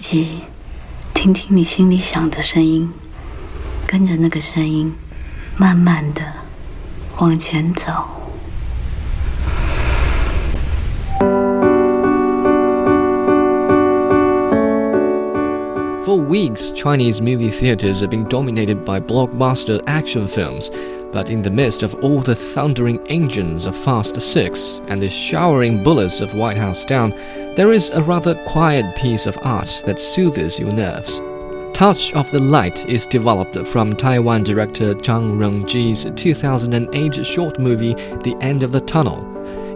及听听你心里想的声音，跟着那个声音，慢慢的往前走。For weeks, Chinese movie theaters have been dominated by blockbuster action films. But in the midst of all the thundering engines of Fast 6 and the showering bullets of White House Down, there is a rather quiet piece of art that soothes your nerves. Touch of the Light is developed from Taiwan director Zhang Rongji's 2008 short movie The End of the Tunnel.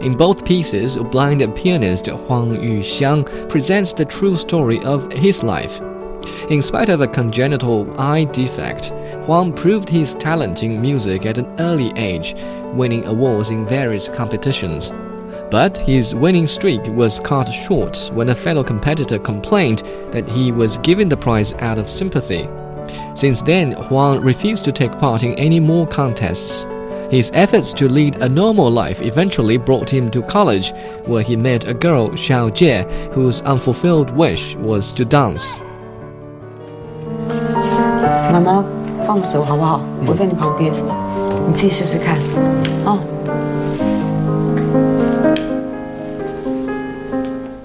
In both pieces, blind pianist Huang Yuxiang presents the true story of his life in spite of a congenital eye defect, Huang proved his talent in music at an early age, winning awards in various competitions. But his winning streak was cut short when a fellow competitor complained that he was given the prize out of sympathy. Since then, Huang refused to take part in any more contests. His efforts to lead a normal life eventually brought him to college, where he met a girl, Xiao Jie, whose unfulfilled wish was to dance. 妈妈，放手好不好？我在你旁边，你自己试试看，啊。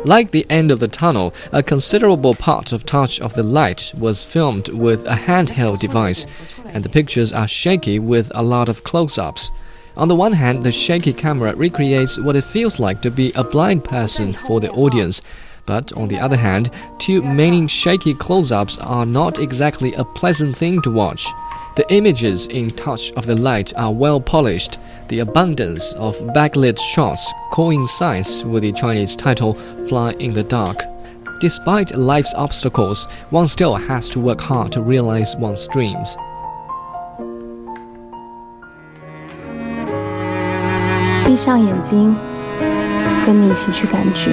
Like the end of the tunnel, a considerable part of Touch of the Light was filmed with a handheld device, and the pictures are shaky with a lot of close ups. On the one hand, the shaky camera recreates what it feels like to be a blind person for the audience. But on the other hand, too many shaky close ups are not exactly a pleasant thing to watch. The images in Touch of the Light are well polished. The abundance of backlit shots coincides with the Chinese title Fly in the Dark. Despite life's obstacles, one still has to work hard to realize one's dreams. 闭上眼睛，跟你一起去感觉。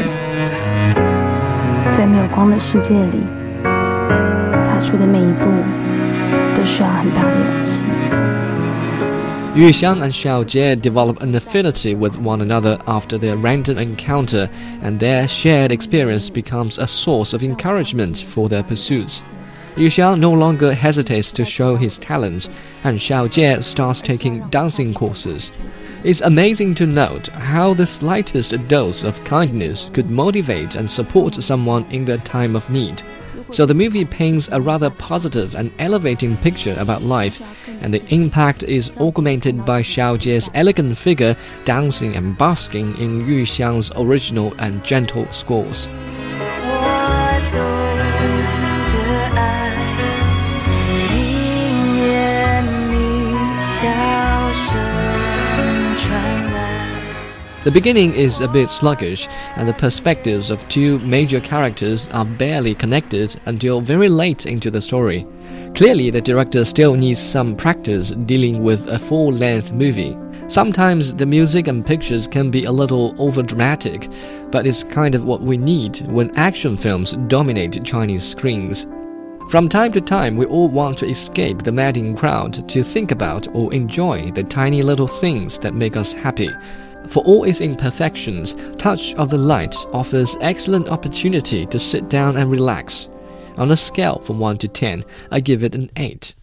在没有光的世界里，踏出的每一步 都需要很大的勇气。Yu Xiang and Xiao Jie develop an affinity with one another after their random encounter, and their shared experience becomes a source of encouragement for their pursuits. Yu Xiang no longer hesitates to show his talents, and Xiao Jie starts taking dancing courses. It's amazing to note how the slightest dose of kindness could motivate and support someone in their time of need. So the movie paints a rather positive and elevating picture about life, and the impact is augmented by Xiao Jie's elegant figure dancing and basking in Yu Xiang's original and gentle scores. The beginning is a bit sluggish, and the perspectives of two major characters are barely connected until very late into the story. Clearly, the director still needs some practice dealing with a full length movie. Sometimes the music and pictures can be a little overdramatic, but it's kind of what we need when action films dominate Chinese screens. From time to time, we all want to escape the madding crowd to think about or enjoy the tiny little things that make us happy. For all its imperfections, Touch of the Light offers excellent opportunity to sit down and relax. On a scale from 1 to 10, I give it an 8.